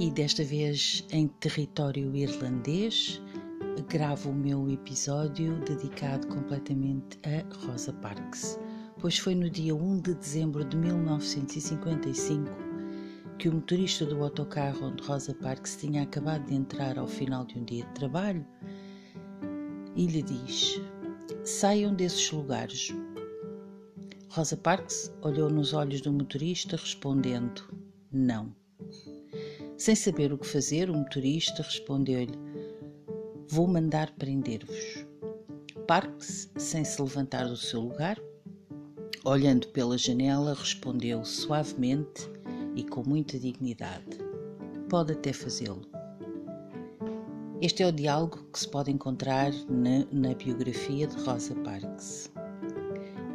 e desta vez em território irlandês gravo o meu episódio dedicado completamente a Rosa Parks, pois foi no dia 1 de dezembro de 1955 que o motorista do autocarro onde Rosa Parks tinha acabado de entrar ao final de um dia de trabalho e lhe diz: Saiam desses lugares. Rosa Parks olhou nos olhos do motorista, respondendo: Não. Sem saber o que fazer, o motorista respondeu-lhe: Vou mandar prender-vos. Parks, sem se levantar do seu lugar, olhando pela janela, respondeu suavemente e com muita dignidade: Pode até fazê-lo. Este é o diálogo que se pode encontrar na, na biografia de Rosa Parks.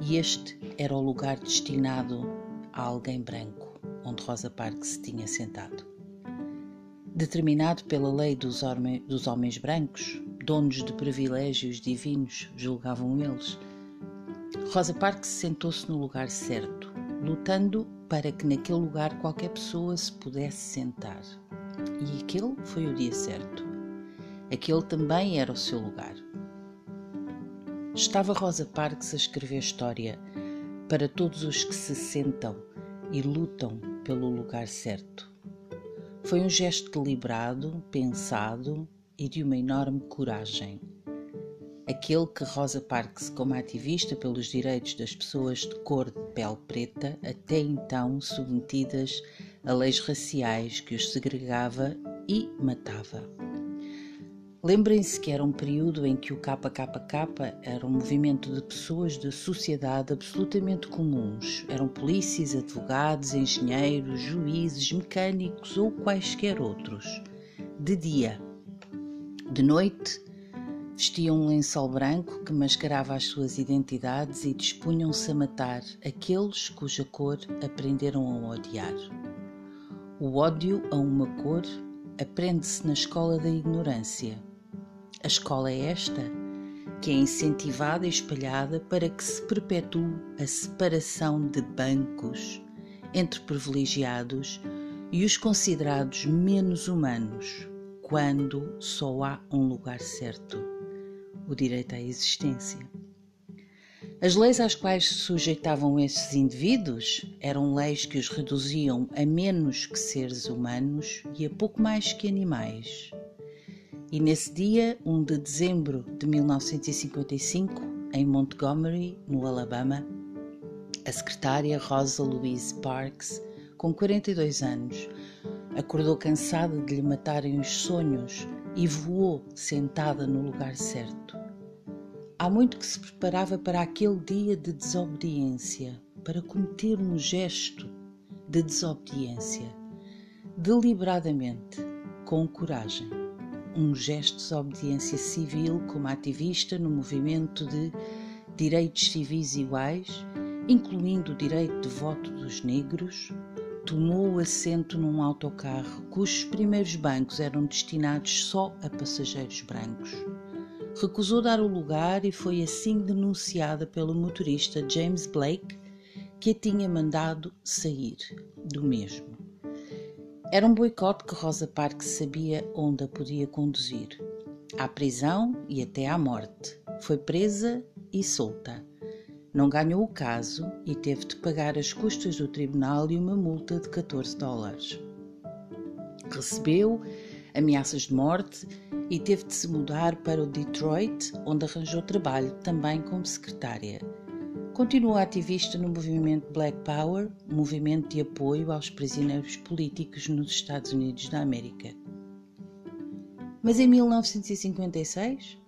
E este era o lugar destinado a alguém branco, onde Rosa Parks se tinha sentado determinado pela lei dos, dos homens brancos, donos de privilégios divinos, julgavam eles. Rosa Parks sentou-se no lugar certo, lutando para que naquele lugar qualquer pessoa se pudesse sentar. E aquele foi o dia certo. Aquele também era o seu lugar. Estava Rosa Parks a escrever história para todos os que se sentam e lutam pelo lugar certo. Foi um gesto deliberado, pensado e de uma enorme coragem. Aquele que Rosa Parks, como ativista pelos direitos das pessoas de cor de pele preta, até então submetidas a leis raciais que os segregava e matava. Lembrem-se que era um período em que o KKK era um movimento de pessoas da sociedade absolutamente comuns. Eram polícias, advogados, engenheiros, juízes, mecânicos ou quaisquer outros. De dia. De noite, vestiam um lençol branco que mascarava as suas identidades e dispunham-se a matar aqueles cuja cor aprenderam a odiar. O ódio a uma cor aprende-se na escola da ignorância a escola é esta, que é incentivada e espalhada para que se perpetue a separação de bancos entre privilegiados e os considerados menos humanos, quando só há um lugar certo: o direito à existência. As leis às quais se sujeitavam esses indivíduos eram leis que os reduziam a menos que seres humanos e a pouco mais que animais. E nesse dia, 1 de dezembro de 1955, em Montgomery, no Alabama, a secretária Rosa Louise Parks, com 42 anos, acordou cansada de lhe matarem os sonhos e voou sentada no lugar certo. Há muito que se preparava para aquele dia de desobediência, para cometer um gesto de desobediência, deliberadamente, com coragem um gesto de desobediência civil como ativista no movimento de direitos civis iguais, incluindo o direito de voto dos negros, tomou assento num autocarro cujos primeiros bancos eram destinados só a passageiros brancos. Recusou dar o lugar e foi assim denunciada pelo motorista James Blake, que a tinha mandado sair do mesmo. Era um boicote que Rosa Parks sabia onde a podia conduzir. À prisão e até à morte. Foi presa e solta. Não ganhou o caso e teve de pagar as custas do tribunal e uma multa de 14 dólares. Recebeu ameaças de morte e teve de se mudar para o Detroit, onde arranjou trabalho também como secretária. Continua ativista no movimento Black Power, movimento de apoio aos prisioneiros políticos nos Estados Unidos da América. Mas em 1956,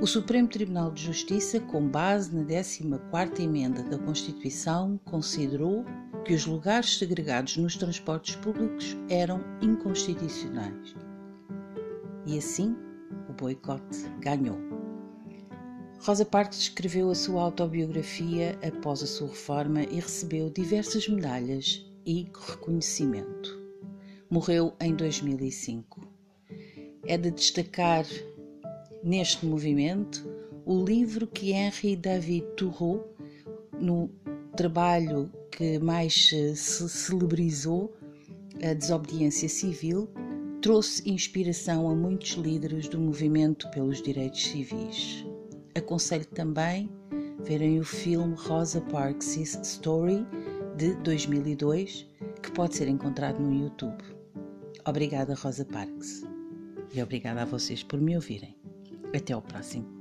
o Supremo Tribunal de Justiça, com base na 14ª emenda da Constituição, considerou que os lugares segregados nos transportes públicos eram inconstitucionais. E assim, o boicote ganhou. Rosa Parks escreveu a sua autobiografia após a sua reforma e recebeu diversas medalhas e reconhecimento. Morreu em 2005. É de destacar neste movimento o livro que Henri David Thoreau, no trabalho que mais se celebrizou, a desobediência civil, trouxe inspiração a muitos líderes do movimento pelos direitos civis. Aconselho também verem o filme Rosa Parks' Story de 2002, que pode ser encontrado no YouTube. Obrigada, Rosa Parks. E obrigada a vocês por me ouvirem. Até ao próximo.